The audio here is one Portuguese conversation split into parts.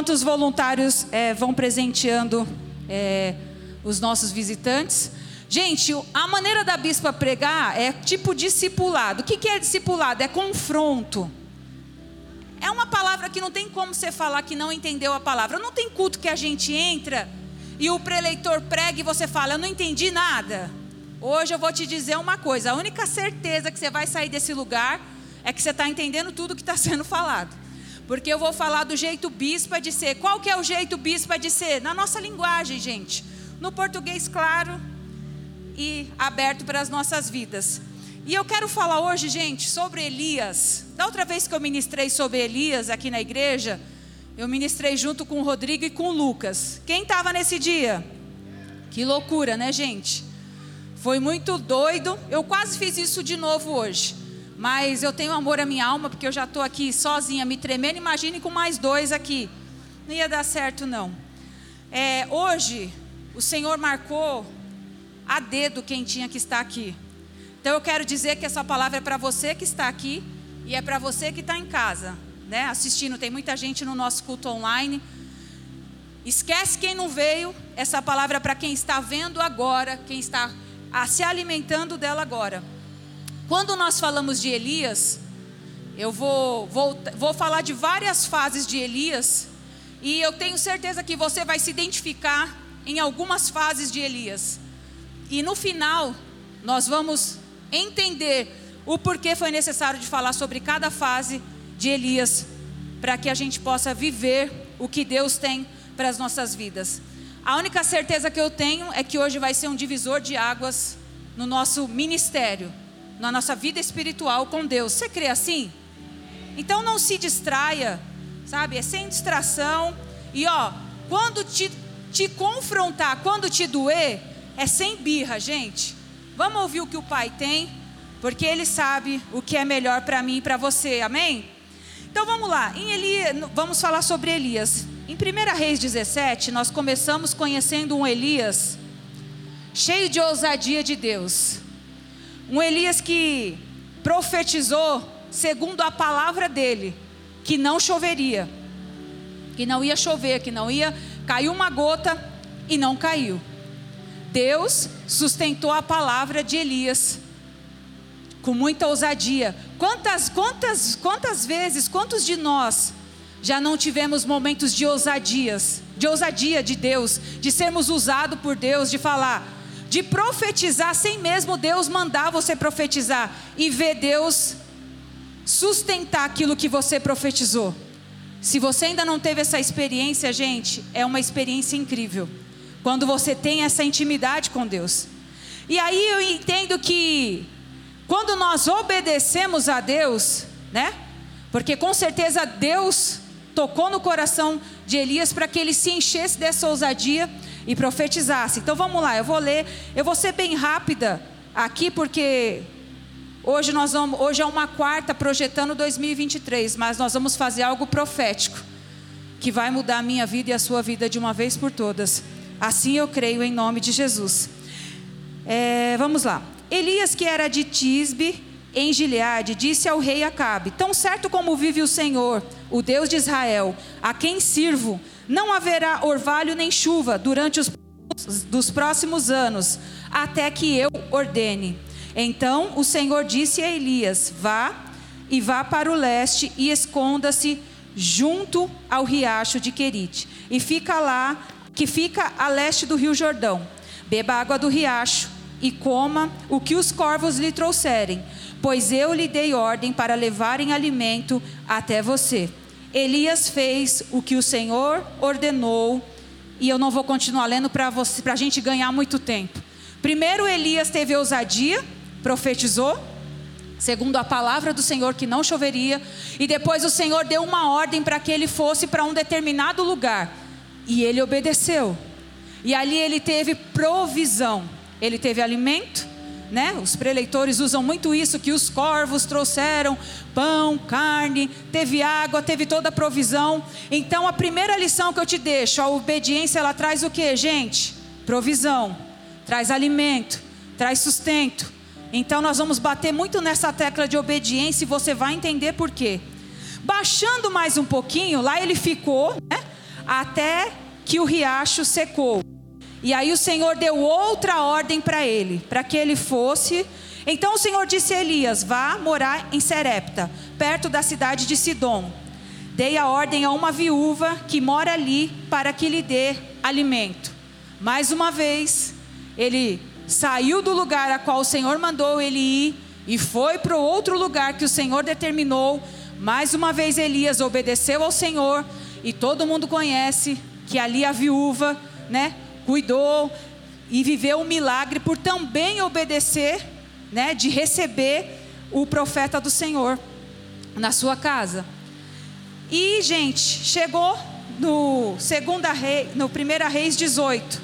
enquanto os voluntários é, vão presenteando é, os nossos visitantes. Gente, a maneira da bispa pregar é tipo discipulado. O que é discipulado? É confronto. É uma palavra que não tem como você falar que não entendeu a palavra. Não tem culto que a gente entra e o preleitor prega e você fala, eu não entendi nada. Hoje eu vou te dizer uma coisa: a única certeza que você vai sair desse lugar é que você está entendendo tudo que está sendo falado. Porque eu vou falar do jeito bispa de ser. Qual que é o jeito bispa de ser? Na nossa linguagem, gente. No português claro e aberto para as nossas vidas. E eu quero falar hoje, gente, sobre Elias. Da outra vez que eu ministrei sobre Elias aqui na igreja, eu ministrei junto com o Rodrigo e com o Lucas. Quem estava nesse dia? Que loucura, né, gente? Foi muito doido. Eu quase fiz isso de novo hoje. Mas eu tenho amor à minha alma, porque eu já estou aqui sozinha, me tremendo. Imagine com mais dois aqui. Não ia dar certo, não. É, hoje, o Senhor marcou a dedo quem tinha que estar aqui. Então eu quero dizer que essa palavra é para você que está aqui e é para você que está em casa né, assistindo, tem muita gente no nosso culto online. Esquece quem não veio, essa palavra é para quem está vendo agora, quem está a, se alimentando dela agora. Quando nós falamos de Elias, eu vou, vou, vou falar de várias fases de Elias, e eu tenho certeza que você vai se identificar em algumas fases de Elias. E no final, nós vamos entender o porquê foi necessário de falar sobre cada fase de Elias, para que a gente possa viver o que Deus tem para as nossas vidas. A única certeza que eu tenho é que hoje vai ser um divisor de águas no nosso ministério, na nossa vida espiritual com Deus. Você crê assim? Então não se distraia, sabe? É sem distração. E ó, quando te, te confrontar, quando te doer, é sem birra, gente. Vamos ouvir o que o Pai tem, porque Ele sabe o que é melhor para mim e para você. Amém? Então vamos lá, em Elias, vamos falar sobre Elias. Em 1 Reis 17, nós começamos conhecendo um Elias cheio de ousadia de Deus. Um Elias que profetizou, segundo a palavra dele, que não choveria, que não ia chover, que não ia cair uma gota e não caiu. Deus sustentou a palavra de Elias com muita ousadia. Quantas, quantas, quantas vezes, quantos de nós já não tivemos momentos de ousadias, de ousadia de Deus, de sermos usados por Deus, de falar, de profetizar sem mesmo Deus mandar você profetizar e ver Deus sustentar aquilo que você profetizou. Se você ainda não teve essa experiência, gente, é uma experiência incrível. Quando você tem essa intimidade com Deus. E aí eu entendo que quando nós obedecemos a Deus, né? Porque com certeza Deus tocou no coração de Elias para que ele se enchesse dessa ousadia e profetizasse. Então vamos lá, eu vou ler, eu vou ser bem rápida aqui porque hoje nós vamos, hoje é uma quarta projetando 2023, mas nós vamos fazer algo profético que vai mudar a minha vida e a sua vida de uma vez por todas. Assim eu creio em nome de Jesus. É, vamos lá. Elias, que era de Tisbe, em Gileade, disse ao rei Acabe: Tão certo como vive o Senhor, o Deus de Israel, a quem sirvo, não haverá orvalho nem chuva durante os dos próximos anos, até que eu ordene. Então o Senhor disse a Elias: Vá e vá para o leste e esconda-se junto ao riacho de Querite, e fica lá, que fica a leste do rio Jordão. Beba água do riacho e coma o que os corvos lhe trouxerem, pois eu lhe dei ordem para levarem alimento até você. Elias fez o que o Senhor ordenou, e eu não vou continuar lendo para a gente ganhar muito tempo. Primeiro, Elias teve ousadia, profetizou, segundo a palavra do Senhor, que não choveria, e depois o Senhor deu uma ordem para que ele fosse para um determinado lugar, e ele obedeceu, e ali ele teve provisão ele teve alimento, né? Os preleitores usam muito isso que os corvos trouxeram pão, carne, teve água, teve toda a provisão. Então a primeira lição que eu te deixo, a obediência ela traz o que, gente? Provisão, traz alimento, traz sustento. Então nós vamos bater muito nessa tecla de obediência e você vai entender por quê. Baixando mais um pouquinho, lá ele ficou, né? até que o riacho secou. E aí o Senhor deu outra ordem para ele, para que ele fosse. Então o Senhor disse a Elias: Vá morar em Serepta, perto da cidade de Sidom. Dei a ordem a uma viúva que mora ali para que lhe dê alimento. Mais uma vez, ele saiu do lugar a qual o Senhor mandou ele ir e foi para o outro lugar que o Senhor determinou. Mais uma vez Elias obedeceu ao Senhor e todo mundo conhece que ali a viúva, né, cuidou e viveu um milagre por também obedecer, né, de receber o profeta do Senhor na sua casa. E, gente, chegou no segunda rei, no primeira reis 18,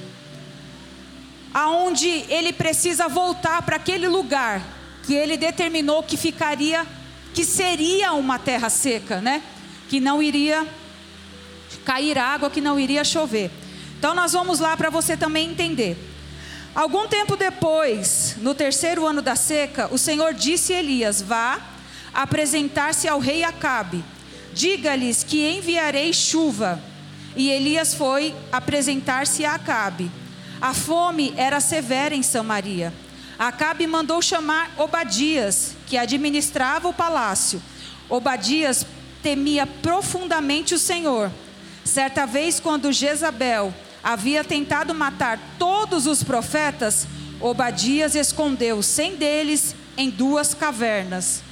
aonde ele precisa voltar para aquele lugar que ele determinou que ficaria, que seria uma terra seca, né? Que não iria cair água, que não iria chover. Então nós vamos lá para você também entender. Algum tempo depois, no terceiro ano da seca, o Senhor disse a Elias: Vá apresentar-se ao rei Acabe. Diga-lhes que enviarei chuva. E Elias foi apresentar-se a Acabe. A fome era severa em Samaria. Acabe mandou chamar Obadias, que administrava o palácio. Obadias temia profundamente o Senhor. Certa vez, quando Jezabel havia tentado matar todos os profetas, Obadias escondeu cem deles em duas cavernas.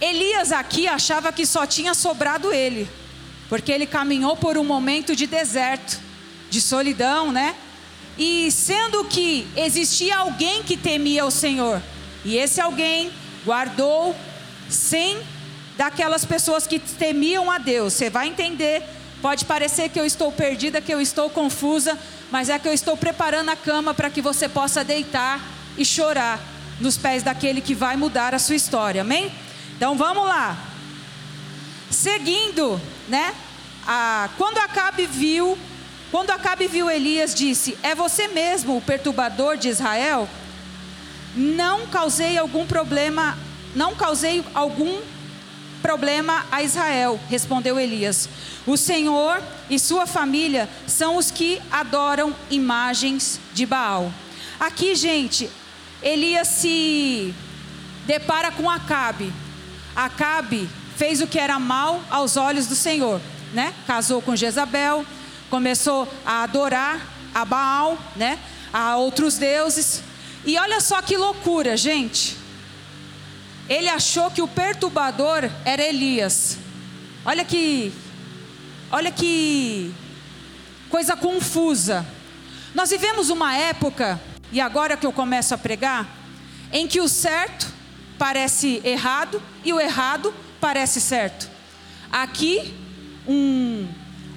Elias aqui achava que só tinha sobrado ele, porque ele caminhou por um momento de deserto, de solidão, né? E sendo que existia alguém que temia o Senhor, e esse alguém guardou cem daquelas pessoas que temiam a Deus. Você vai entender Pode parecer que eu estou perdida, que eu estou confusa, mas é que eu estou preparando a cama para que você possa deitar e chorar nos pés daquele que vai mudar a sua história. Amém? Então vamos lá. Seguindo, né? A, quando Acabe viu, quando Acabe viu Elias, disse: É você mesmo o perturbador de Israel? Não causei algum problema, não causei algum problema a Israel, respondeu Elias. O Senhor e sua família são os que adoram imagens de Baal. Aqui, gente, Elias se depara com Acabe. Acabe fez o que era mal aos olhos do Senhor, né? Casou com Jezabel, começou a adorar a Baal, né? A outros deuses. E olha só que loucura, gente. Ele achou que o perturbador era Elias. Olha que olha que coisa confusa. Nós vivemos uma época, e agora que eu começo a pregar, em que o certo parece errado e o errado parece certo. Aqui, um,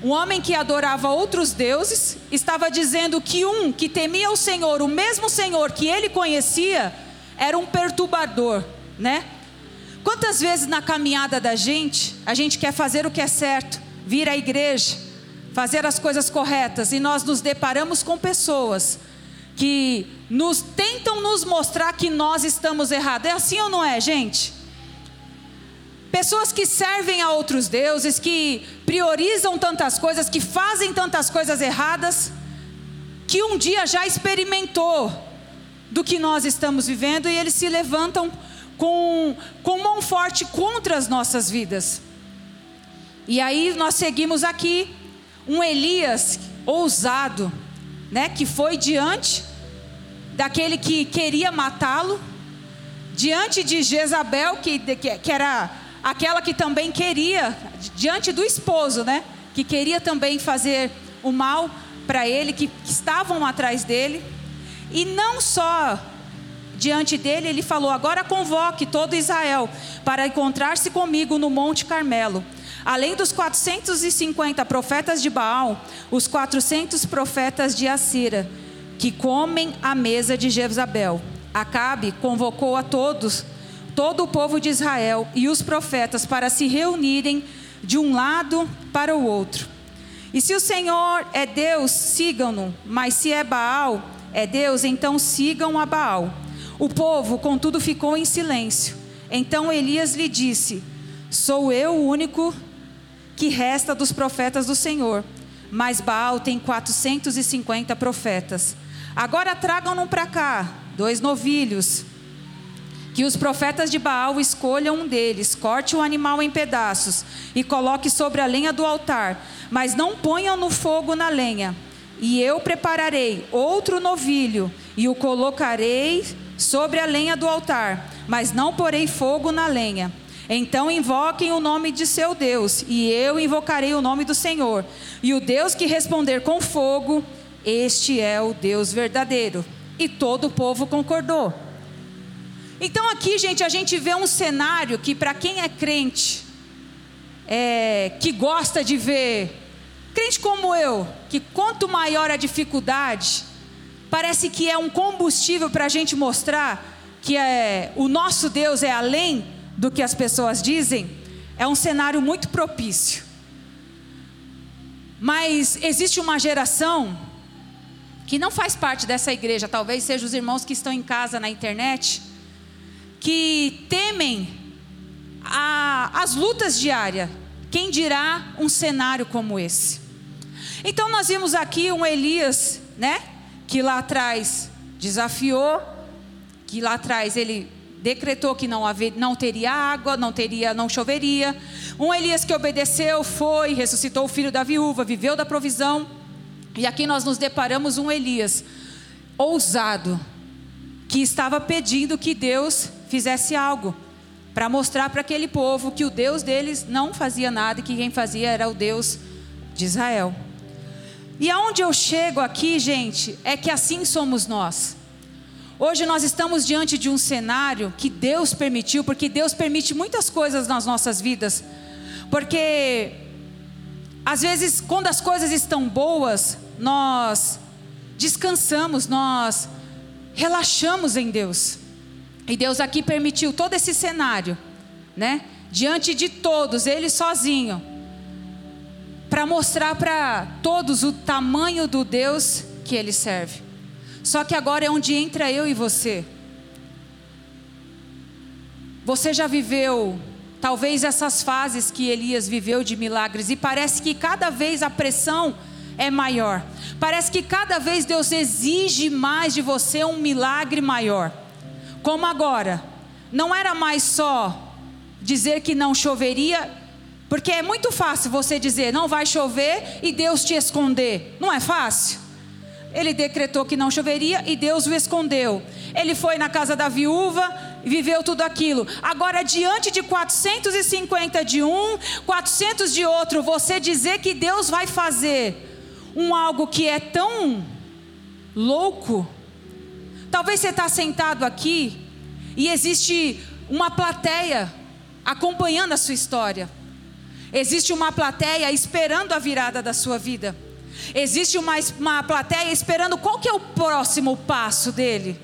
um homem que adorava outros deuses estava dizendo que um que temia o Senhor, o mesmo Senhor que ele conhecia, era um perturbador né? Quantas vezes na caminhada da gente, a gente quer fazer o que é certo, vir à igreja, fazer as coisas corretas e nós nos deparamos com pessoas que nos tentam nos mostrar que nós estamos errados. É assim ou não é, gente? Pessoas que servem a outros deuses, que priorizam tantas coisas, que fazem tantas coisas erradas, que um dia já experimentou do que nós estamos vivendo e eles se levantam com, com mão forte contra as nossas vidas. E aí nós seguimos aqui um Elias ousado, né, que foi diante daquele que queria matá-lo, diante de Jezabel, que, que, era aquela que também queria, diante do esposo, né, que queria também fazer o mal para ele, que, que estavam atrás dele. E não só diante dele, ele falou: Agora convoque todo Israel para encontrar-se comigo no Monte Carmelo. Além dos 450 profetas de Baal, os 400 profetas de Assira, que comem à mesa de Jezabel. Acabe convocou a todos, todo o povo de Israel e os profetas para se reunirem de um lado para o outro. E se o Senhor é Deus, sigam-no, mas se é Baal, é Deus, então sigam a Baal. O povo, contudo, ficou em silêncio. Então Elias lhe disse: Sou eu o único que resta dos profetas do Senhor. mas Baal tem 450 profetas. Agora tragam-no para cá, dois novilhos. Que os profetas de Baal escolham um deles, corte o animal em pedaços e coloque sobre a lenha do altar, mas não ponham no fogo na lenha. E eu prepararei outro novilho e o colocarei sobre a lenha do altar, mas não porei fogo na lenha. Então invoquem o nome de seu Deus, e eu invocarei o nome do Senhor. E o Deus que responder com fogo, este é o Deus verdadeiro. E todo o povo concordou. Então aqui, gente, a gente vê um cenário que para quem é crente, é, que gosta de ver, crente como eu, que quanto maior a dificuldade, parece que é um combustível para a gente mostrar que é, o nosso Deus é além do que as pessoas dizem, é um cenário muito propício. Mas existe uma geração que não faz parte dessa igreja, talvez sejam os irmãos que estão em casa na internet, que temem a, as lutas diárias. Quem dirá um cenário como esse? Então nós vimos aqui um Elias, né, que lá atrás desafiou, que lá atrás ele decretou que não, haver, não teria água, não teria, não choveria. Um Elias que obedeceu, foi, ressuscitou o filho da viúva, viveu da provisão. E aqui nós nos deparamos um Elias ousado, que estava pedindo que Deus fizesse algo para mostrar para aquele povo que o Deus deles não fazia nada e que quem fazia era o Deus de Israel. E aonde eu chego aqui, gente, é que assim somos nós. Hoje nós estamos diante de um cenário que Deus permitiu, porque Deus permite muitas coisas nas nossas vidas. Porque às vezes, quando as coisas estão boas, nós descansamos, nós relaxamos em Deus. E Deus aqui permitiu todo esse cenário, né? Diante de todos, ele sozinho, para mostrar para todos o tamanho do Deus que ele serve. Só que agora é onde entra eu e você. Você já viveu talvez essas fases que Elias viveu de milagres e parece que cada vez a pressão é maior. Parece que cada vez Deus exige mais de você um milagre maior. Como agora, não era mais só dizer que não choveria, porque é muito fácil você dizer não vai chover e Deus te esconder. Não é fácil? Ele decretou que não choveria e Deus o escondeu. Ele foi na casa da viúva viveu tudo aquilo. Agora, diante de 450 de um, 400 de outro, você dizer que Deus vai fazer um algo que é tão louco. Talvez você está sentado aqui e existe uma plateia acompanhando a sua história. Existe uma plateia esperando a virada da sua vida. Existe uma, uma plateia esperando qual que é o próximo passo dele.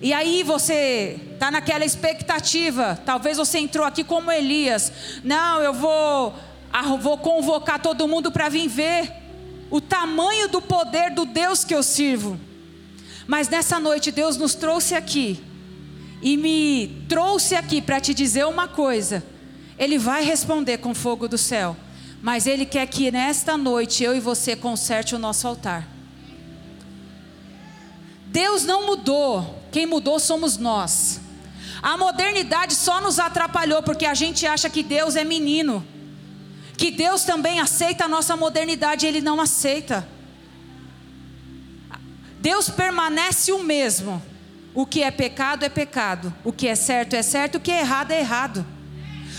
E aí você está naquela expectativa. Talvez você entrou aqui como Elias. Não, eu vou, vou convocar todo mundo para vir ver o tamanho do poder do Deus que eu sirvo. Mas nessa noite Deus nos trouxe aqui e me trouxe aqui para te dizer uma coisa. Ele vai responder com fogo do céu. Mas Ele quer que nesta noite eu e você conserte o nosso altar. Deus não mudou, quem mudou somos nós. A modernidade só nos atrapalhou porque a gente acha que Deus é menino. Que Deus também aceita a nossa modernidade, Ele não aceita. Deus permanece o mesmo. O que é pecado é pecado, o que é certo é certo, o que é errado é errado.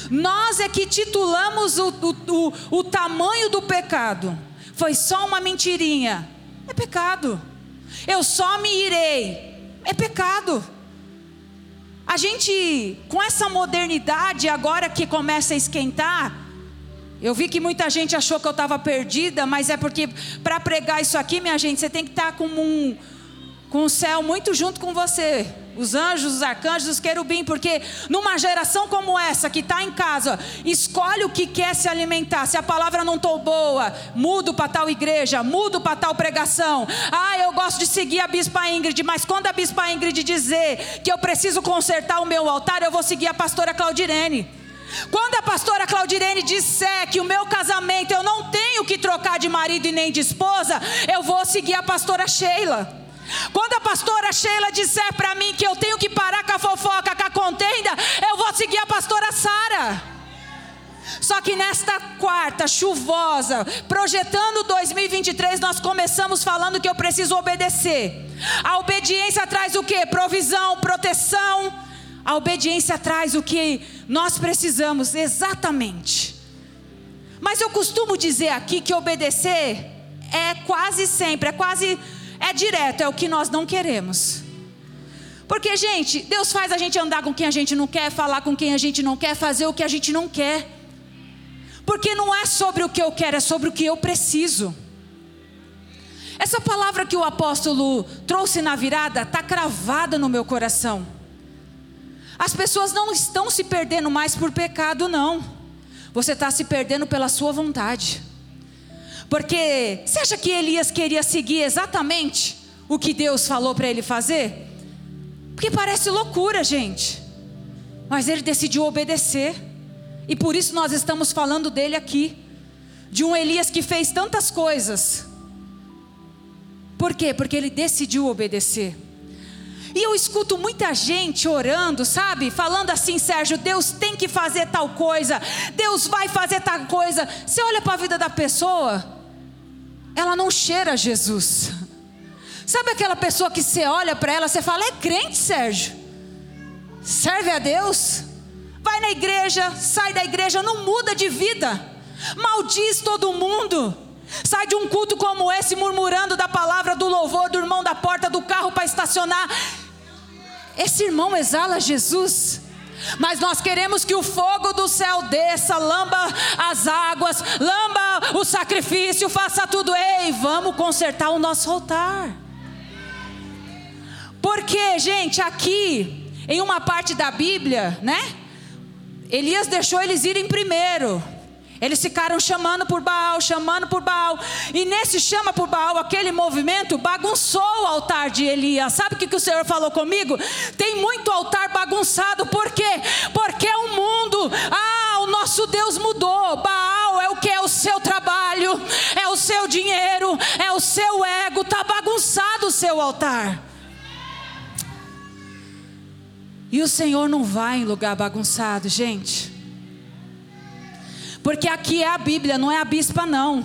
Nós é que titulamos o, o, o, o tamanho do pecado. Foi só uma mentirinha. É pecado. Eu só me irei. É pecado. A gente, com essa modernidade agora que começa a esquentar, eu vi que muita gente achou que eu estava perdida, mas é porque para pregar isso aqui, minha gente, você tem que estar tá com um, com o céu muito junto com você os anjos, os arcanjos, os querubim, porque numa geração como essa que está em casa, escolhe o que quer se alimentar. Se a palavra não estou boa, mudo para tal igreja, mudo para tal pregação. Ah, eu gosto de seguir a bispa Ingrid, mas quando a bispa Ingrid dizer que eu preciso consertar o meu altar, eu vou seguir a pastora Claudirene. Quando a pastora Claudirene disser que o meu casamento eu não tenho que trocar de marido e nem de esposa, eu vou seguir a pastora Sheila. Quando a pastora Sheila disser para mim que eu tenho que parar com a fofoca, com a contenda, eu vou seguir a pastora Sara. Só que nesta quarta chuvosa, projetando 2023, nós começamos falando que eu preciso obedecer. A obediência traz o que? Provisão, proteção. A obediência traz o que nós precisamos exatamente. Mas eu costumo dizer aqui que obedecer é quase sempre, é quase é direto, é o que nós não queremos. Porque, gente, Deus faz a gente andar com quem a gente não quer, falar com quem a gente não quer, fazer o que a gente não quer. Porque não é sobre o que eu quero, é sobre o que eu preciso. Essa palavra que o apóstolo trouxe na virada está cravada no meu coração. As pessoas não estão se perdendo mais por pecado, não. Você está se perdendo pela sua vontade. Porque você acha que Elias queria seguir exatamente o que Deus falou para ele fazer? Porque parece loucura, gente. Mas ele decidiu obedecer. E por isso nós estamos falando dele aqui. De um Elias que fez tantas coisas. Por quê? Porque ele decidiu obedecer. E eu escuto muita gente orando, sabe? Falando assim, Sérgio, Deus tem que fazer tal coisa, Deus vai fazer tal coisa. Você olha para a vida da pessoa, ela não cheira Jesus. Sabe aquela pessoa que você olha para ela, você fala, é crente, Sérgio? Serve a Deus? Vai na igreja, sai da igreja, não muda de vida, maldiz todo mundo. Sai de um culto como esse, murmurando da palavra do louvor do irmão da porta do carro para estacionar. Esse irmão exala Jesus. Mas nós queremos que o fogo do céu desça, lamba as águas, lamba o sacrifício, faça tudo. Ei, vamos consertar o nosso altar. Porque, gente, aqui, em uma parte da Bíblia, né? Elias deixou eles irem primeiro. Eles ficaram chamando por Baal, chamando por Baal. E nesse chama por Baal, aquele movimento bagunçou o altar de Elias. Sabe o que, que o Senhor falou comigo? Tem muito altar bagunçado. Por quê? Porque o mundo, ah, o nosso Deus mudou. Baal é o que? É o seu trabalho, é o seu dinheiro, é o seu ego. Está bagunçado o seu altar. E o Senhor não vai em lugar bagunçado, gente. Porque aqui é a Bíblia, não é a bispa, não.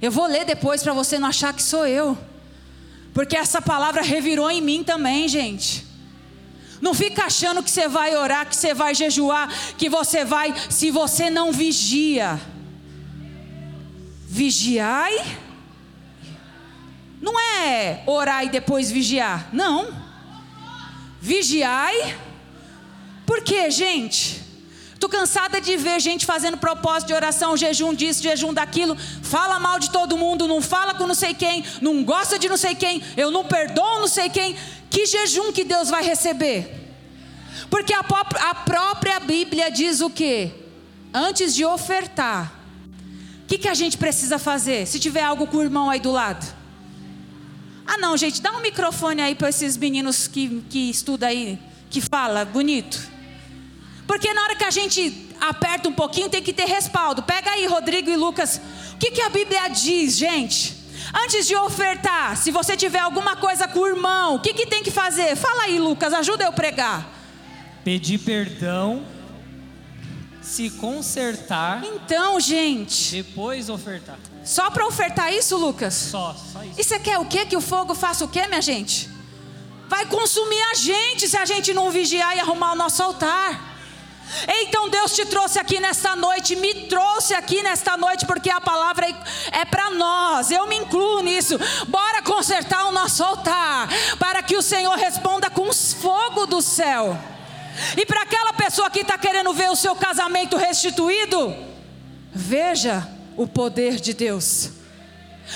Eu vou ler depois para você não achar que sou eu. Porque essa palavra revirou em mim também, gente. Não fica achando que você vai orar, que você vai jejuar, que você vai, se você não vigia. Vigiai. Não é orar e depois vigiar. Não. Vigiai. Por quê, gente? Estou cansada de ver gente fazendo propósito de oração, jejum disso, jejum daquilo, fala mal de todo mundo, não fala com não sei quem, não gosta de não sei quem, eu não perdoo não sei quem. Que jejum que Deus vai receber? Porque a, a própria Bíblia diz o que? Antes de ofertar, o que, que a gente precisa fazer? Se tiver algo com o irmão aí do lado. Ah, não, gente, dá um microfone aí para esses meninos que, que estudam aí, que fala bonito. Porque na hora que a gente aperta um pouquinho, tem que ter respaldo. Pega aí, Rodrigo e Lucas. O que, que a Bíblia diz, gente? Antes de ofertar, se você tiver alguma coisa com o irmão, o que, que tem que fazer? Fala aí, Lucas, ajuda eu a pregar. Pedir perdão, se consertar. Então, gente. Depois ofertar. Só para ofertar isso, Lucas? Só, só isso. E você quer o quê? Que o fogo faça o quê, minha gente? Vai consumir a gente se a gente não vigiar e arrumar o nosso altar. Então Deus te trouxe aqui nesta noite, me trouxe aqui nesta noite, porque a palavra é, para nós, eu me incluo nisso. Bora consertar o nosso altar, para que o Senhor responda com fogo do céu. E para aquela pessoa que está querendo ver o seu casamento restituído, veja o poder de Deus.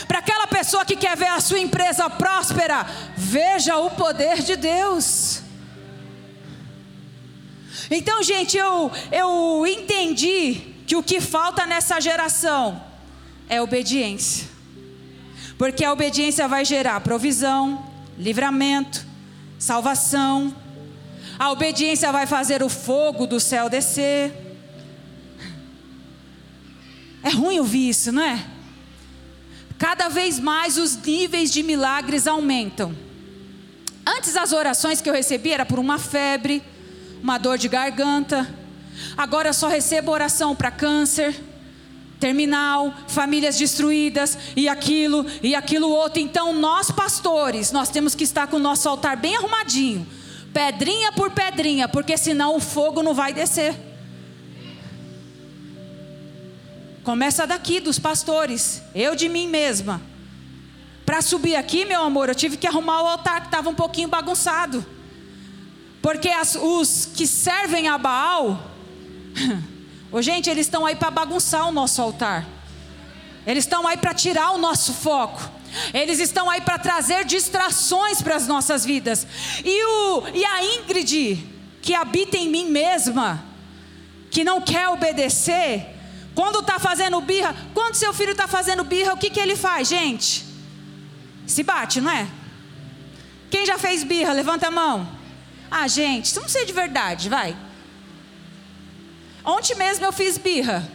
Para aquela pessoa que quer ver a sua empresa próspera, veja o poder de Deus. Então, gente, eu, eu entendi que o que falta nessa geração é obediência. Porque a obediência vai gerar provisão, livramento, salvação. A obediência vai fazer o fogo do céu descer. É ruim ouvir isso, não é? Cada vez mais os níveis de milagres aumentam. Antes as orações que eu recebia era por uma febre, uma dor de garganta. Agora só recebo oração para câncer terminal, famílias destruídas e aquilo e aquilo outro. Então nós pastores, nós temos que estar com o nosso altar bem arrumadinho, pedrinha por pedrinha, porque senão o fogo não vai descer. Começa daqui dos pastores, eu de mim mesma. Para subir aqui, meu amor, eu tive que arrumar o altar que estava um pouquinho bagunçado. Porque as, os que servem a Baal Ô, gente, eles estão aí para bagunçar o nosso altar. Eles estão aí para tirar o nosso foco. Eles estão aí para trazer distrações para as nossas vidas. E, o, e a Ingrid, que habita em mim mesma, que não quer obedecer, quando está fazendo birra, quando seu filho está fazendo birra, o que, que ele faz, gente? Se bate, não é? Quem já fez birra? Levanta a mão. Ah, gente, isso não sei de verdade, vai. Ontem mesmo eu fiz birra.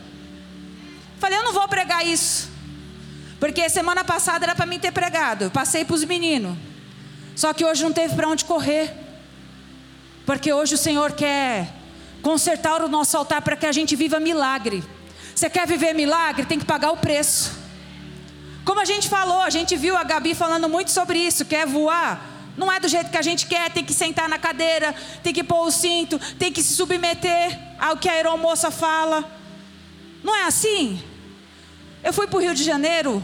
Falei, eu não vou pregar isso. Porque semana passada era para mim ter pregado. passei para os meninos. Só que hoje não teve para onde correr. Porque hoje o Senhor quer consertar o nosso altar para que a gente viva milagre. Você quer viver milagre? Tem que pagar o preço. Como a gente falou, a gente viu a Gabi falando muito sobre isso. Quer voar? Não é do jeito que a gente quer, tem que sentar na cadeira, tem que pôr o cinto, tem que se submeter ao que a aeromoça fala. Não é assim? Eu fui para o Rio de Janeiro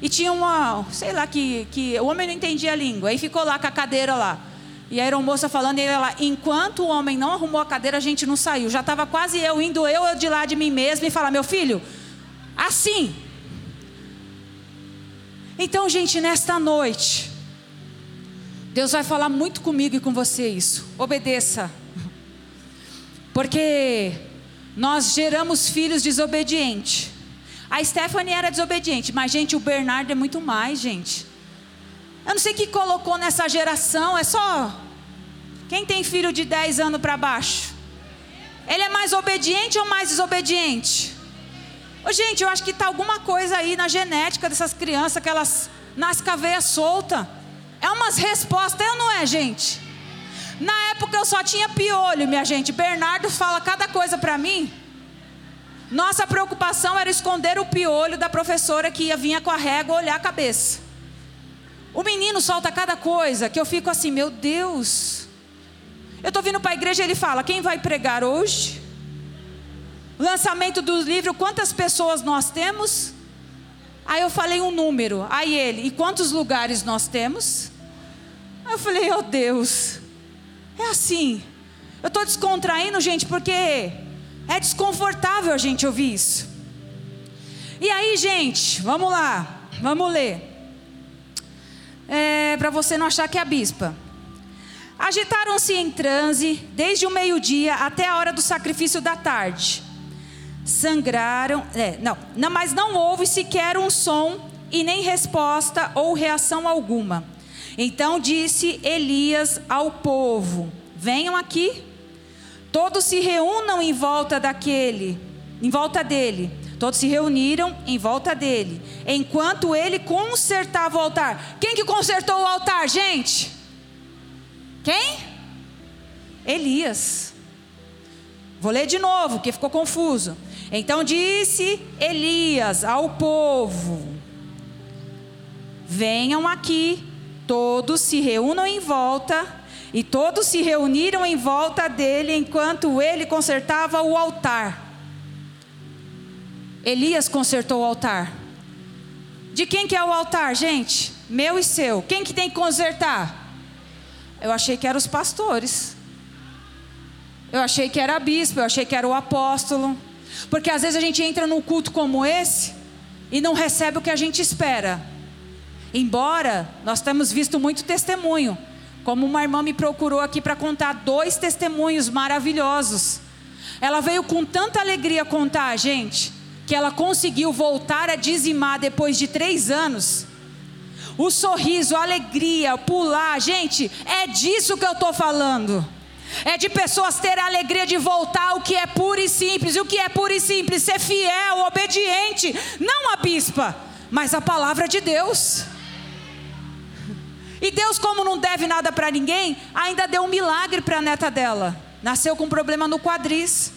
e tinha uma, sei lá, que, que o homem não entendia a língua, aí ficou lá com a cadeira lá. E a aeromoça falando, e ela, enquanto o homem não arrumou a cadeira, a gente não saiu. Já estava quase eu indo eu de lá de mim mesma e falar, meu filho, assim. Então, gente, nesta noite, Deus vai falar muito comigo e com você isso. Obedeça. Porque nós geramos filhos desobedientes. A Stephanie era desobediente, mas gente, o Bernardo é muito mais, gente. Eu não sei o que colocou nessa geração, é só quem tem filho de 10 anos para baixo. Ele é mais obediente ou mais desobediente? Ô, gente, eu acho que está alguma coisa aí na genética dessas crianças que elas nascem com a veia solta. É umas respostas, é ou não é, gente? Na época eu só tinha piolho, minha gente. Bernardo fala cada coisa para mim. Nossa preocupação era esconder o piolho da professora que ia vinha com a régua olhar a cabeça. O menino solta cada coisa que eu fico assim, meu Deus. Eu estou vindo para a igreja ele fala: quem vai pregar hoje? Lançamento do livro, quantas pessoas nós temos? Aí eu falei um número. Aí ele, e quantos lugares nós temos? Eu falei, oh Deus, é assim. Eu estou descontraindo, gente, porque é desconfortável a gente ouvir isso. E aí, gente, vamos lá, vamos ler. É, Para você não achar que é a bispa. Agitaram-se em transe desde o meio-dia até a hora do sacrifício da tarde. Sangraram, é, não, não, mas não houve sequer um som e nem resposta ou reação alguma. Então disse Elias ao povo: Venham aqui. Todos se reúnam em volta daquele, em volta dele. Todos se reuniram em volta dele, enquanto ele consertava o altar. Quem que consertou o altar, gente? Quem? Elias. Vou ler de novo, que ficou confuso. Então disse Elias ao povo: Venham aqui Todos se reúnam em volta, e todos se reuniram em volta dele enquanto ele consertava o altar. Elias consertou o altar. De quem que é o altar, gente? Meu e seu. Quem que tem que consertar? Eu achei que eram os pastores. Eu achei que era bispo, eu achei que era o apóstolo. Porque às vezes a gente entra num culto como esse e não recebe o que a gente espera. Embora nós temos visto muito testemunho, como uma irmã me procurou aqui para contar dois testemunhos maravilhosos. Ela veio com tanta alegria contar, gente, que ela conseguiu voltar a dizimar depois de três anos. O sorriso, a alegria, pular, gente, é disso que eu estou falando. É de pessoas terem a alegria de voltar ao que é puro e simples. E o que é puro e simples? Ser fiel, obediente. Não a bispa, mas a palavra de Deus. E Deus, como não deve nada para ninguém, ainda deu um milagre para a neta dela. Nasceu com um problema no quadris.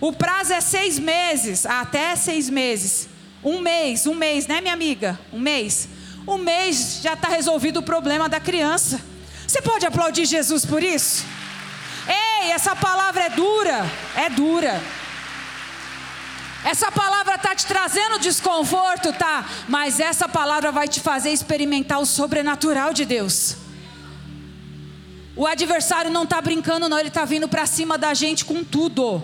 O prazo é seis meses, até seis meses. Um mês, um mês, né, minha amiga? Um mês. Um mês já está resolvido o problema da criança. Você pode aplaudir Jesus por isso? Ei, essa palavra é dura, é dura. Essa palavra está te trazendo desconforto, tá? Mas essa palavra vai te fazer experimentar o sobrenatural de Deus. O adversário não está brincando, não, ele está vindo para cima da gente com tudo.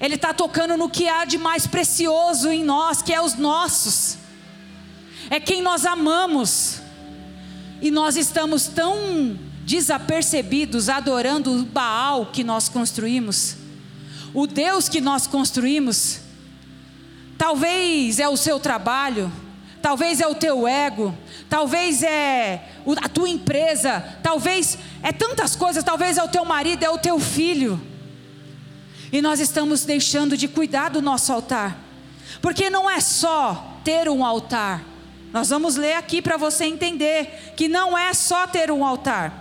Ele está tocando no que há de mais precioso em nós, que é os nossos. É quem nós amamos. E nós estamos tão desapercebidos adorando o Baal que nós construímos. O Deus que nós construímos. Talvez é o seu trabalho, talvez é o teu ego, talvez é a tua empresa, talvez é tantas coisas, talvez é o teu marido, é o teu filho. E nós estamos deixando de cuidar do nosso altar. Porque não é só ter um altar. Nós vamos ler aqui para você entender que não é só ter um altar.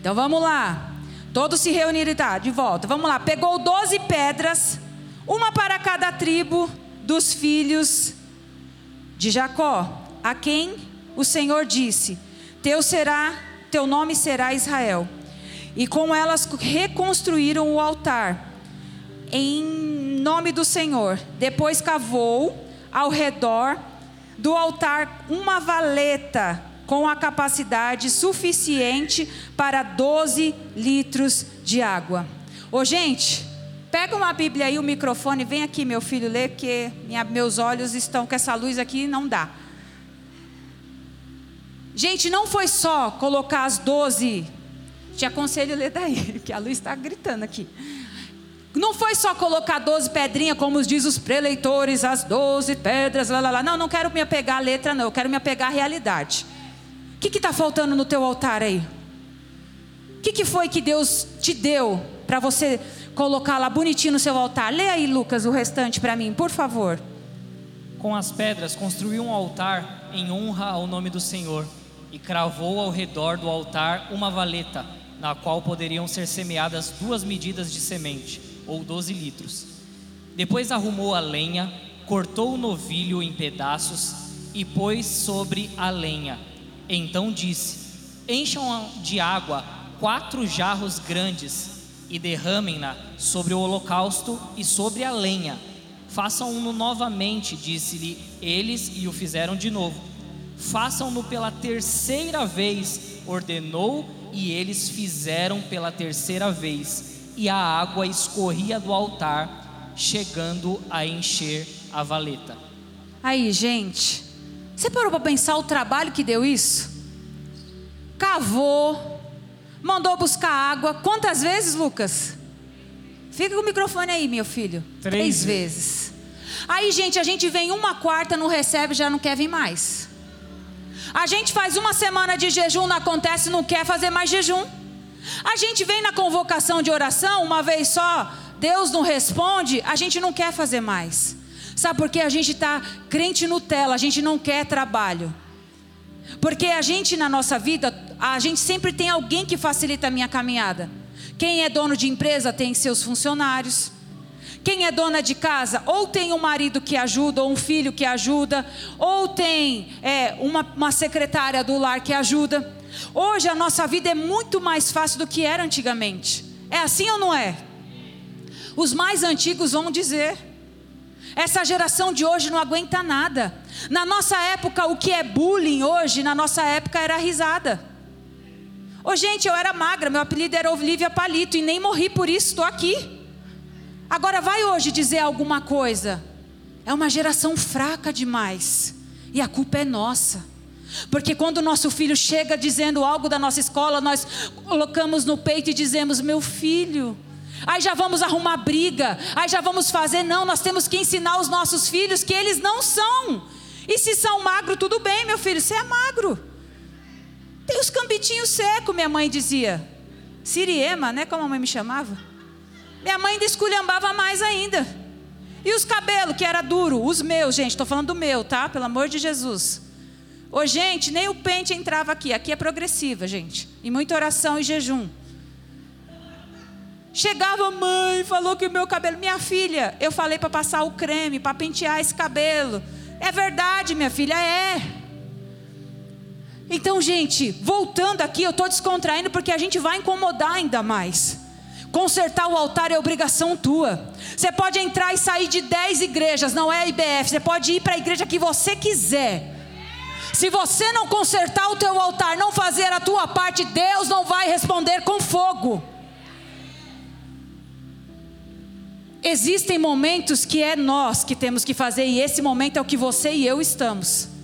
Então vamos lá. Todos se reuniram tá, de volta. Vamos lá. Pegou doze pedras, uma para cada tribo dos filhos de Jacó, a quem o Senhor disse: Teu será, teu nome será Israel. E com elas reconstruíram o altar em nome do Senhor. Depois cavou ao redor do altar uma valeta com a capacidade suficiente para 12 litros de água. Ô, gente, pega uma Bíblia aí, o microfone, vem aqui, meu filho, ler, porque minha, meus olhos estão com essa luz aqui, não dá. Gente, não foi só colocar as 12 te aconselho a ler daí, que a luz está gritando aqui. Não foi só colocar 12 pedrinhas, como diz os preleitores, as 12 pedras, lá, lá, lá. Não, não quero me apegar à letra, não. Eu quero me apegar à realidade. O que está faltando no teu altar aí? O que, que foi que Deus te deu para você colocar lá bonitinho no seu altar? Lê aí, Lucas, o restante para mim, por favor. Com as pedras, construiu um altar em honra ao nome do Senhor e cravou ao redor do altar uma valeta na qual poderiam ser semeadas duas medidas de semente, ou doze litros. Depois arrumou a lenha, cortou o novilho em pedaços e pôs sobre a lenha. Então disse: Encham de água quatro jarros grandes e derramem-na sobre o holocausto e sobre a lenha. Façam-no novamente, disse-lhe eles, e o fizeram de novo. Façam-no pela terceira vez, ordenou e eles fizeram pela terceira vez, e a água escorria do altar, chegando a encher a valeta. Aí, gente, você parou para pensar o trabalho que deu isso? Cavou, mandou buscar água. Quantas vezes, Lucas? Fica com o microfone aí, meu filho. Três, Três vezes. Aí, gente, a gente vem uma quarta, não recebe, já não quer vir mais. A gente faz uma semana de jejum, não acontece, não quer fazer mais jejum. A gente vem na convocação de oração uma vez só, Deus não responde, a gente não quer fazer mais. Sabe por quê? A gente está crente Nutella, a gente não quer trabalho. Porque a gente na nossa vida, a gente sempre tem alguém que facilita a minha caminhada. Quem é dono de empresa tem seus funcionários. Quem é dona de casa, ou tem um marido que ajuda, ou um filho que ajuda, ou tem é, uma, uma secretária do lar que ajuda. Hoje a nossa vida é muito mais fácil do que era antigamente. É assim ou não é? Os mais antigos vão dizer. Essa geração de hoje não aguenta nada. Na nossa época, o que é bullying hoje, na nossa época era risada. Ô, gente, eu era magra, meu apelido era Olivia Palito e nem morri por isso, estou aqui. Agora vai hoje dizer alguma coisa. É uma geração fraca demais. E a culpa é nossa. Porque quando o nosso filho chega dizendo algo da nossa escola, nós colocamos no peito e dizemos: Meu filho. Aí já vamos arrumar briga. Aí já vamos fazer. Não, nós temos que ensinar os nossos filhos que eles não são. E se são magro, tudo bem, meu filho, você é magro. Tem os cambitinhos secos, minha mãe dizia. Siriema, né? Como a mãe me chamava. Minha mãe ainda esculhambava mais ainda. E os cabelos, que era duro, os meus, gente, estou falando do meu, tá? Pelo amor de Jesus. Ô, gente, nem o pente entrava aqui. Aqui é progressiva, gente. E muita oração e jejum. Chegava a mãe, falou que o meu cabelo, minha filha, eu falei para passar o creme, para pentear esse cabelo. É verdade, minha filha, é. Então, gente, voltando aqui, eu estou descontraindo porque a gente vai incomodar ainda mais. Consertar o altar é obrigação tua. Você pode entrar e sair de 10 igrejas, não é a IBF. Você pode ir para a igreja que você quiser. Se você não consertar o teu altar, não fazer a tua parte, Deus não vai responder com fogo. Existem momentos que é nós que temos que fazer, e esse momento é o que você e eu estamos.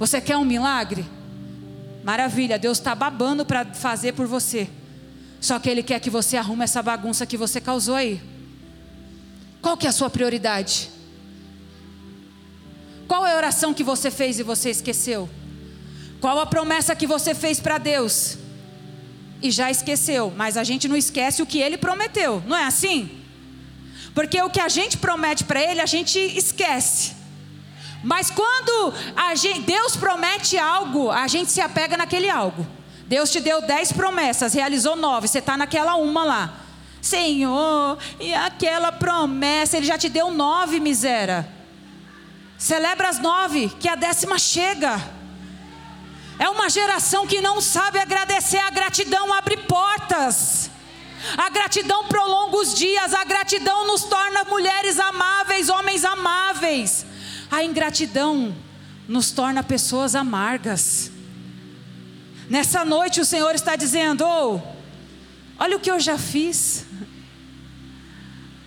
Você quer um milagre? Maravilha, Deus está babando para fazer por você. Só que Ele quer que você arrume essa bagunça que você causou aí. Qual que é a sua prioridade? Qual é a oração que você fez e você esqueceu? Qual a promessa que você fez para Deus e já esqueceu? Mas a gente não esquece o que Ele prometeu, não é assim? Porque o que a gente promete para Ele, a gente esquece. Mas quando gente, Deus promete algo, a gente se apega naquele algo. Deus te deu dez promessas, realizou nove, você está naquela uma lá. Senhor, e aquela promessa, Ele já te deu nove, miséria. Celebra as nove, que a décima chega. É uma geração que não sabe agradecer, a gratidão abre portas. A gratidão prolonga os dias, a gratidão nos torna mulheres amáveis, homens amáveis. A ingratidão nos torna pessoas amargas. Nessa noite o Senhor está dizendo: oh, olha o que eu já fiz.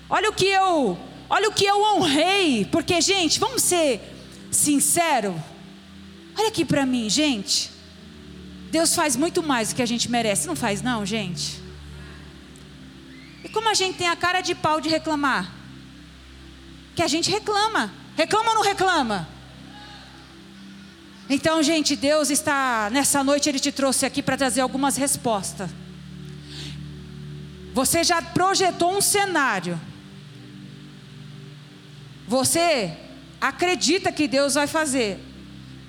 Olha o que eu, olha o que eu honrei, porque gente, vamos ser sincero. Olha aqui para mim, gente. Deus faz muito mais do que a gente merece, não faz não, gente? E como a gente tem a cara de pau de reclamar? Que a gente reclama. Reclama ou não reclama? Então, gente, Deus está, nessa noite, Ele te trouxe aqui para trazer algumas respostas. Você já projetou um cenário. Você acredita que Deus vai fazer.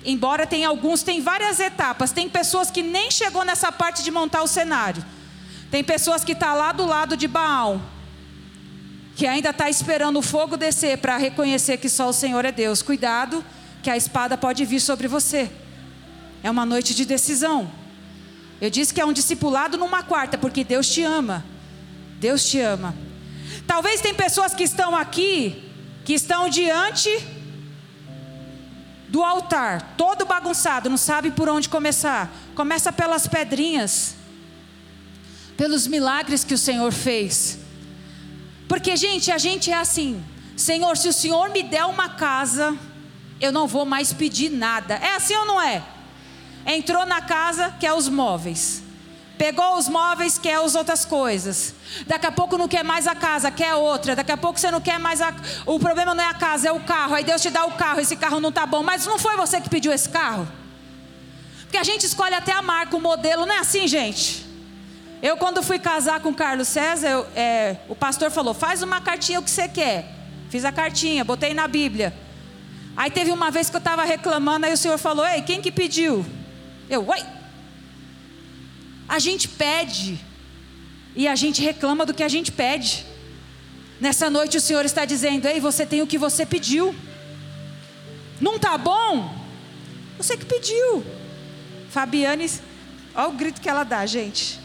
Embora tem alguns, tem várias etapas. Tem pessoas que nem chegou nessa parte de montar o cenário. Tem pessoas que estão tá lá do lado de Baal, que ainda está esperando o fogo descer para reconhecer que só o Senhor é Deus. Cuidado, que a espada pode vir sobre você. É uma noite de decisão. Eu disse que é um discipulado numa quarta, porque Deus te ama. Deus te ama. Talvez tem pessoas que estão aqui, que estão diante do altar, todo bagunçado, não sabe por onde começar. Começa pelas pedrinhas pelos milagres que o Senhor fez. Porque, gente, a gente é assim: Senhor, se o Senhor me der uma casa, eu não vou mais pedir nada. É assim ou não é? Entrou na casa, quer os móveis. Pegou os móveis, quer as outras coisas. Daqui a pouco não quer mais a casa, quer outra. Daqui a pouco você não quer mais a. O problema não é a casa, é o carro. Aí Deus te dá o carro, esse carro não está bom. Mas não foi você que pediu esse carro? Porque a gente escolhe até a marca, o modelo, não é assim, gente? Eu, quando fui casar com o Carlos César, eu, é, o pastor falou: faz uma cartinha o que você quer. Fiz a cartinha, botei na Bíblia. Aí teve uma vez que eu estava reclamando, aí o Senhor falou: Ei, quem que pediu? Eu, oi. A gente pede, e a gente reclama do que a gente pede. Nessa noite o Senhor está dizendo: Ei, você tem o que você pediu. Não tá bom? Você que pediu. Fabiane, olha o grito que ela dá, gente.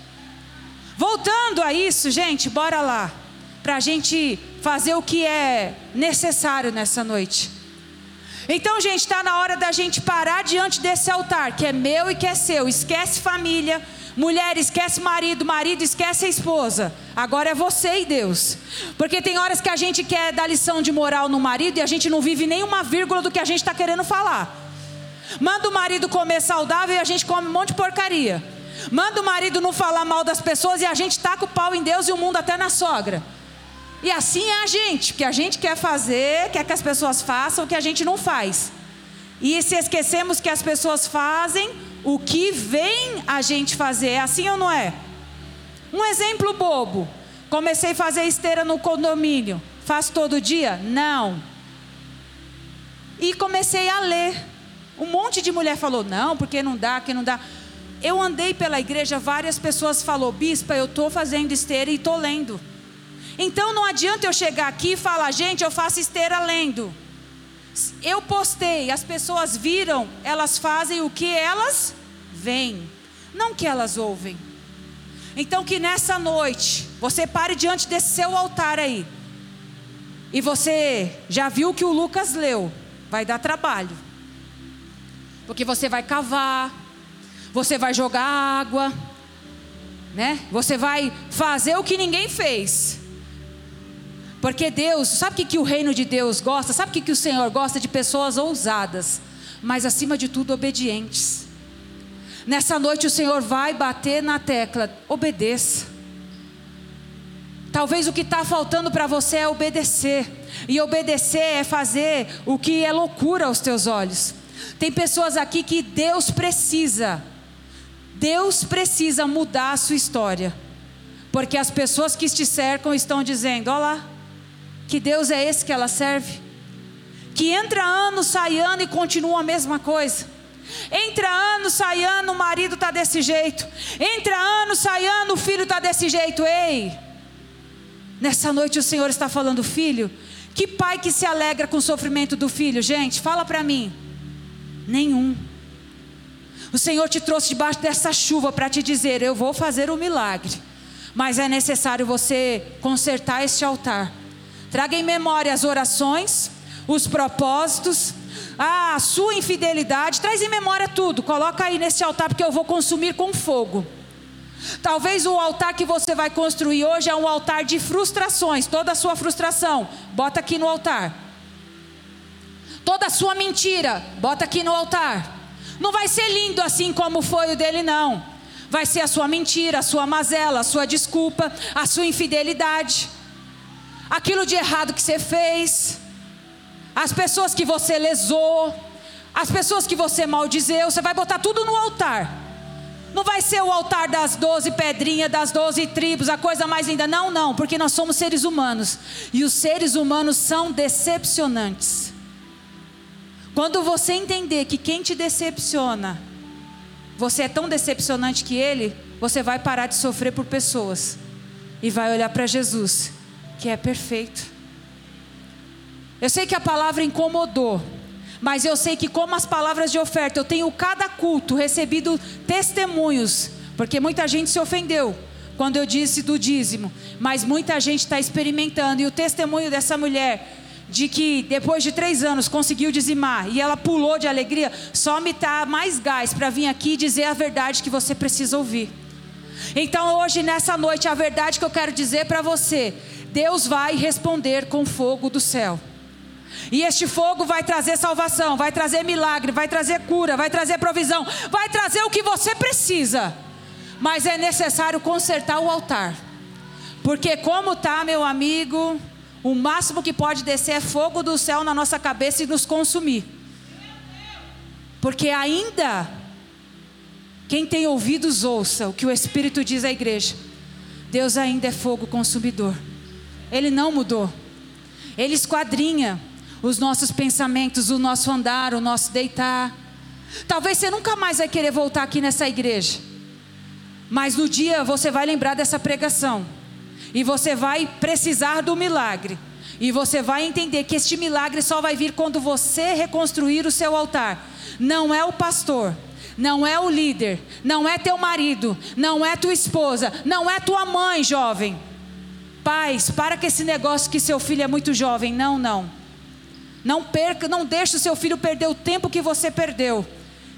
Voltando a isso, gente, bora lá. Para a gente fazer o que é necessário nessa noite. Então, gente, está na hora da gente parar diante desse altar, que é meu e que é seu. Esquece família. Mulher, esquece marido. Marido, esquece a esposa. Agora é você e Deus. Porque tem horas que a gente quer dar lição de moral no marido e a gente não vive nenhuma vírgula do que a gente está querendo falar. Manda o marido comer saudável e a gente come um monte de porcaria. Manda o marido não falar mal das pessoas e a gente taca o pau em Deus e o mundo até na sogra. E assim é a gente, porque a gente quer fazer, quer que as pessoas façam o que a gente não faz. E se esquecemos que as pessoas fazem o que vem a gente fazer, é assim ou não é? Um exemplo bobo. Comecei a fazer esteira no condomínio. Faço todo dia? Não. E comecei a ler. Um monte de mulher falou: não, porque não dá, que não dá. Eu andei pela igreja, várias pessoas falou: bispa, eu estou fazendo esteira e estou lendo. Então não adianta eu chegar aqui e falar, gente, eu faço esteira lendo. Eu postei, as pessoas viram, elas fazem o que elas veem, não que elas ouvem. Então que nessa noite você pare diante desse seu altar aí. E você já viu que o Lucas leu, vai dar trabalho. Porque você vai cavar, você vai jogar água, né? Você vai fazer o que ninguém fez. Porque Deus, sabe o que, que o reino de Deus gosta? Sabe o que, que o Senhor gosta? De pessoas ousadas, mas acima de tudo obedientes. Nessa noite o Senhor vai bater na tecla, obedeça. Talvez o que está faltando para você é obedecer, e obedecer é fazer o que é loucura aos teus olhos. Tem pessoas aqui que Deus precisa, Deus precisa mudar a sua história, porque as pessoas que te cercam estão dizendo: olha lá, que Deus é esse que ela serve? Que entra ano, sai ano e continua a mesma coisa. Entra ano, sai ano, o marido está desse jeito. Entra ano, sai ano, o filho está desse jeito. Ei! Nessa noite o Senhor está falando, filho. Que pai que se alegra com o sofrimento do filho? Gente, fala para mim. Nenhum. O Senhor te trouxe debaixo dessa chuva para te dizer: Eu vou fazer o um milagre. Mas é necessário você consertar este altar Traga em memória as orações, os propósitos, a sua infidelidade. Traz em memória tudo. Coloca aí nesse altar, porque eu vou consumir com fogo. Talvez o altar que você vai construir hoje é um altar de frustrações, toda a sua frustração, bota aqui no altar. Toda a sua mentira, bota aqui no altar. Não vai ser lindo assim como foi o dele, não. Vai ser a sua mentira, a sua mazela, a sua desculpa, a sua infidelidade aquilo de errado que você fez, as pessoas que você lesou, as pessoas que você maldizeu, você vai botar tudo no altar. Não vai ser o altar das doze pedrinhas, das doze tribos, a coisa mais linda. Não, não, porque nós somos seres humanos. E os seres humanos são decepcionantes. Quando você entender que quem te decepciona, você é tão decepcionante que ele, você vai parar de sofrer por pessoas. E vai olhar para Jesus que é perfeito. Eu sei que a palavra incomodou, mas eu sei que, como as palavras de oferta, eu tenho cada culto recebido testemunhos, porque muita gente se ofendeu quando eu disse do dízimo, mas muita gente está experimentando, e o testemunho dessa mulher, de que depois de três anos conseguiu dizimar e ela pulou de alegria, só me dá mais gás para vir aqui dizer a verdade que você precisa ouvir. Então, hoje, nessa noite, a verdade que eu quero dizer para você Deus vai responder com fogo do céu. E este fogo vai trazer salvação, vai trazer milagre, vai trazer cura, vai trazer provisão, vai trazer o que você precisa. Mas é necessário consertar o altar. Porque como tá, meu amigo, o máximo que pode descer é fogo do céu na nossa cabeça e nos consumir. Porque ainda quem tem ouvidos ouça o que o Espírito diz à igreja. Deus ainda é fogo consumidor. Ele não mudou. Ele esquadrinha os nossos pensamentos, o nosso andar, o nosso deitar. Talvez você nunca mais vai querer voltar aqui nessa igreja. Mas no dia você vai lembrar dessa pregação. E você vai precisar do milagre. E você vai entender que este milagre só vai vir quando você reconstruir o seu altar. Não é o pastor, não é o líder, não é teu marido, não é tua esposa, não é tua mãe, jovem. Pais, para com esse negócio que seu filho é muito jovem. Não, não. Não perca, não deixe o seu filho perder o tempo que você perdeu.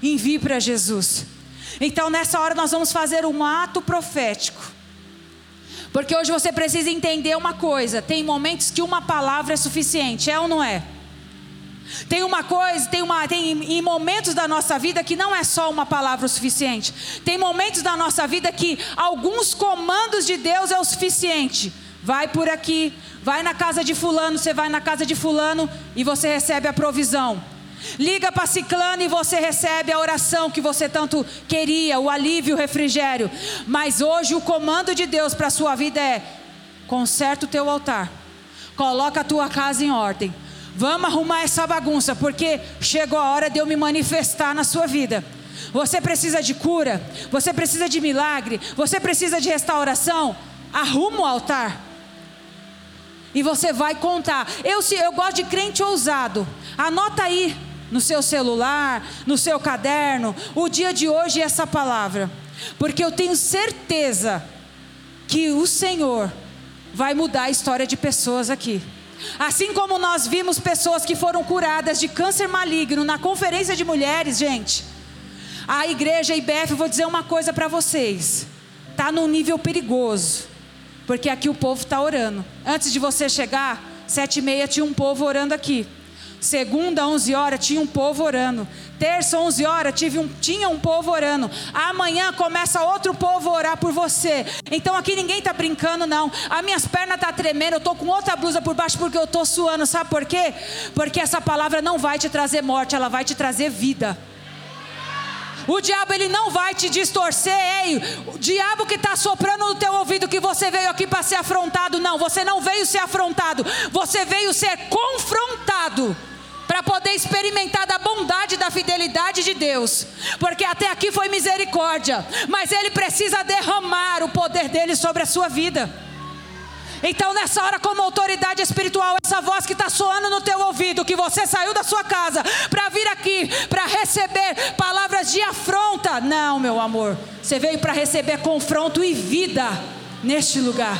Envie para Jesus. Então, nessa hora, nós vamos fazer um ato profético. Porque hoje você precisa entender uma coisa: tem momentos que uma palavra é suficiente, é ou não é? Tem uma coisa, tem, uma, tem em momentos da nossa vida que não é só uma palavra o suficiente. Tem momentos da nossa vida que alguns comandos de Deus é o suficiente. Vai por aqui, vai na casa de fulano, você vai na casa de fulano e você recebe a provisão. Liga para Ciclano e você recebe a oração que você tanto queria, o alívio, o refrigério. Mas hoje o comando de Deus para a sua vida é: conserta o teu altar, coloca a tua casa em ordem. Vamos arrumar essa bagunça, porque chegou a hora de eu me manifestar na sua vida. Você precisa de cura, você precisa de milagre, você precisa de restauração. Arruma o altar. E você vai contar. Eu, eu gosto de crente ousado. Anota aí no seu celular, no seu caderno, o dia de hoje é essa palavra, porque eu tenho certeza que o Senhor vai mudar a história de pessoas aqui. Assim como nós vimos pessoas que foram curadas de câncer maligno na conferência de mulheres, gente. A igreja IBF, vou dizer uma coisa para vocês, tá num nível perigoso, porque aqui o povo está orando. Antes de você chegar, sete e meia tinha um povo orando aqui. Segunda, 11 horas, tinha um povo orando. Terça, 11 horas, tive um, tinha um povo orando. Amanhã começa outro povo orar por você. Então aqui ninguém está brincando, não. As minhas pernas estão tá tremendo, eu estou com outra blusa por baixo porque eu estou suando. Sabe por quê? Porque essa palavra não vai te trazer morte, ela vai te trazer vida. O diabo ele não vai te distorcer, ei. O diabo que está soprando no teu ouvido que você veio aqui para ser afrontado, não. Você não veio ser afrontado, você veio ser confrontado para poder experimentar da bondade e da fidelidade de Deus, porque até aqui foi misericórdia, mas Ele precisa derramar o poder dele sobre a sua vida. Então, nessa hora, como autoridade espiritual, essa voz que está soando no teu ouvido, que você saiu da sua casa para vir aqui, para receber palavras de afronta. Não, meu amor, você veio para receber confronto e vida neste lugar.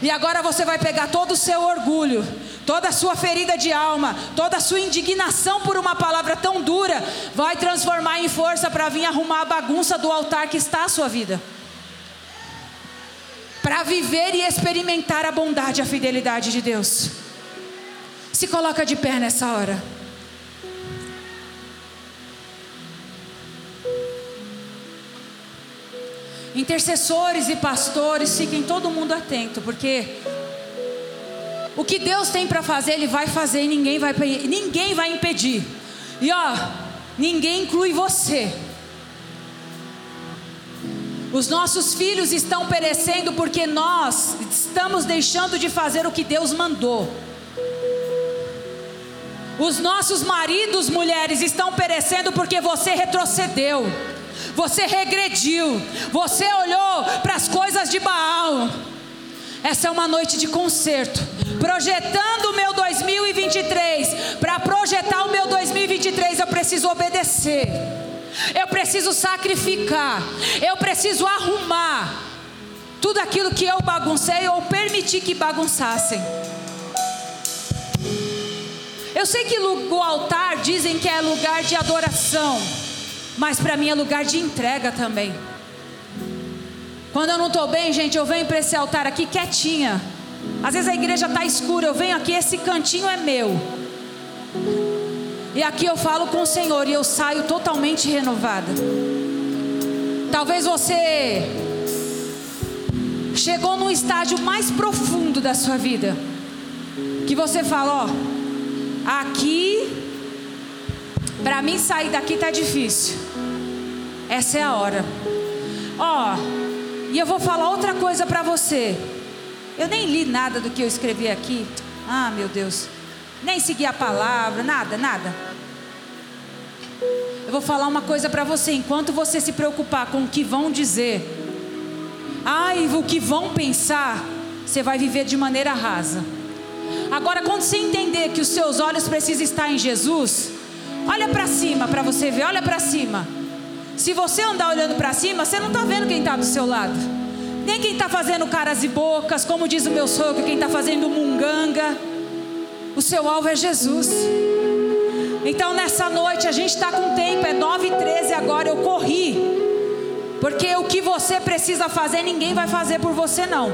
E agora você vai pegar todo o seu orgulho, toda a sua ferida de alma, toda a sua indignação por uma palavra tão dura, vai transformar em força para vir arrumar a bagunça do altar que está a sua vida. Para viver e experimentar a bondade e a fidelidade de Deus. Se coloca de pé nessa hora. Intercessores e pastores, fiquem todo mundo atento, porque o que Deus tem para fazer, Ele vai fazer e ninguém vai, ninguém vai impedir. E ó, ninguém inclui você. Os nossos filhos estão perecendo porque nós estamos deixando de fazer o que Deus mandou. Os nossos maridos, mulheres, estão perecendo porque você retrocedeu, você regrediu, você olhou para as coisas de Baal. Essa é uma noite de concerto. Projetando o meu 2023. Para projetar o meu 2023, eu preciso obedecer. Eu preciso sacrificar. Eu preciso arrumar tudo aquilo que eu baguncei ou permiti que bagunçassem. Eu sei que o altar dizem que é lugar de adoração, mas para mim é lugar de entrega também. Quando eu não estou bem, gente, eu venho para esse altar aqui quietinha. Às vezes a igreja está escura, eu venho aqui, esse cantinho é meu. E aqui eu falo com o Senhor e eu saio totalmente renovada. Talvez você chegou num estágio mais profundo da sua vida, que você fala, ó, aqui para mim sair daqui tá difícil. Essa é a hora. Ó, e eu vou falar outra coisa para você. Eu nem li nada do que eu escrevi aqui. Ah, meu Deus. Nem segui a palavra, nada, nada. Eu vou falar uma coisa para você. Enquanto você se preocupar com o que vão dizer, ai, o que vão pensar, você vai viver de maneira rasa. Agora, quando você entender que os seus olhos precisam estar em Jesus, olha para cima para você ver, olha para cima. Se você andar olhando para cima, você não está vendo quem está do seu lado. Nem quem está fazendo caras e bocas, como diz o meu sogro, quem está fazendo munganga. O seu alvo é Jesus. Então nessa noite a gente está com tempo, é 9 h 13 agora, eu corri. Porque o que você precisa fazer, ninguém vai fazer por você não.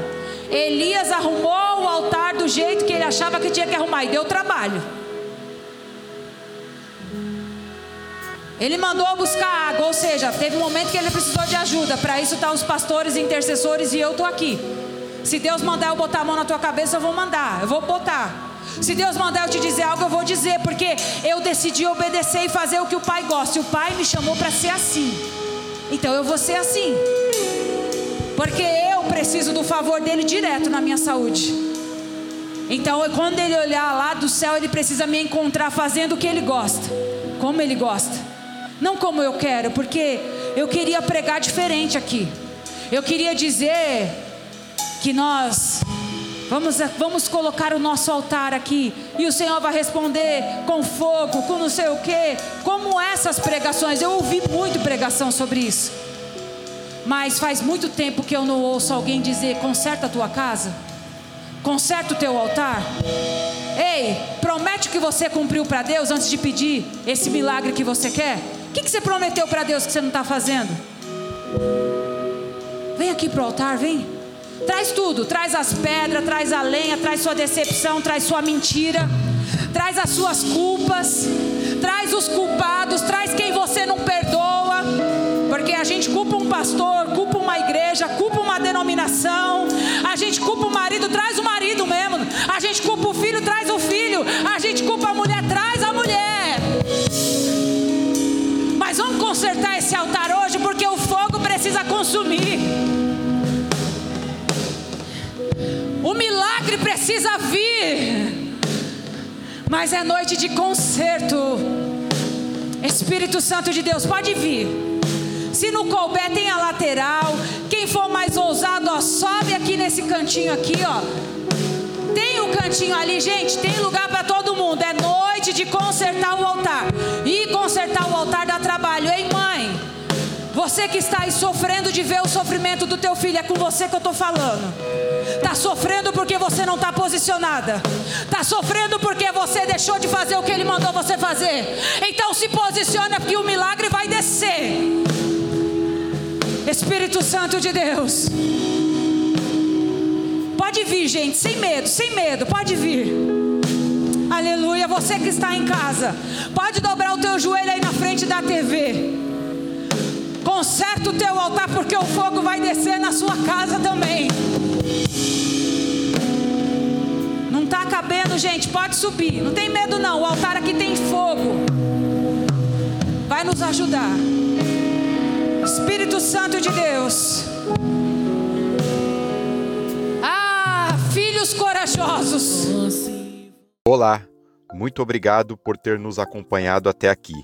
Elias arrumou o altar do jeito que ele achava que tinha que arrumar e deu trabalho. Ele mandou buscar água, ou seja, teve um momento que ele precisou de ajuda. Para isso estão tá os pastores, intercessores e eu estou aqui. Se Deus mandar eu botar a mão na tua cabeça, eu vou mandar, eu vou botar. Se Deus mandar eu te dizer algo, eu vou dizer, porque eu decidi obedecer e fazer o que o Pai gosta. E o Pai me chamou para ser assim. Então eu vou ser assim. Porque eu preciso do favor dele direto na minha saúde. Então, quando ele olhar lá do céu, ele precisa me encontrar fazendo o que ele gosta, como ele gosta, não como eu quero, porque eu queria pregar diferente aqui. Eu queria dizer que nós vamos, vamos colocar o nosso altar aqui e o Senhor vai responder com fogo, com não sei o que, como essas pregações. Eu ouvi muito pregação sobre isso, mas faz muito tempo que eu não ouço alguém dizer: conserta a tua casa, conserta o teu altar. Ei, promete que você cumpriu para Deus antes de pedir esse milagre que você quer. O que, que você prometeu para Deus que você não está fazendo? Vem aqui para o altar, vem. Traz tudo, traz as pedras, traz a lenha, traz sua decepção, traz sua mentira, traz as suas culpas, traz os culpados, traz quem você não perdoa, porque a gente culpa um pastor, culpa uma igreja, culpa uma denominação, a gente culpa o marido, traz o marido mesmo, a gente culpa o filho, traz o filho, a gente culpa a mulher, consertar esse altar hoje, porque o fogo precisa consumir. O milagre precisa vir. Mas é noite de conserto. Espírito Santo de Deus, pode vir. Se no couber tem a lateral, quem for mais ousado, ó, sobe aqui nesse cantinho aqui, ó. Tem um cantinho ali, gente, tem lugar para todo mundo. É noite de consertar o altar. E consertar o altar mãe? Você que está aí sofrendo de ver o sofrimento do teu filho, é com você que eu estou falando. Está sofrendo porque você não está posicionada. Está sofrendo porque você deixou de fazer o que ele mandou você fazer. Então se posiciona porque o milagre vai descer. Espírito Santo de Deus. Pode vir, gente, sem medo, sem medo, pode vir. Aleluia. Você que está em casa, pode dobrar o teu joelho aí na frente da TV. Conserta o teu altar, porque o fogo vai descer na sua casa também. Não está cabendo, gente. Pode subir. Não tem medo, não. O altar aqui tem fogo. Vai nos ajudar. Espírito Santo de Deus. Ah, filhos corajosos. Olá, muito obrigado por ter nos acompanhado até aqui.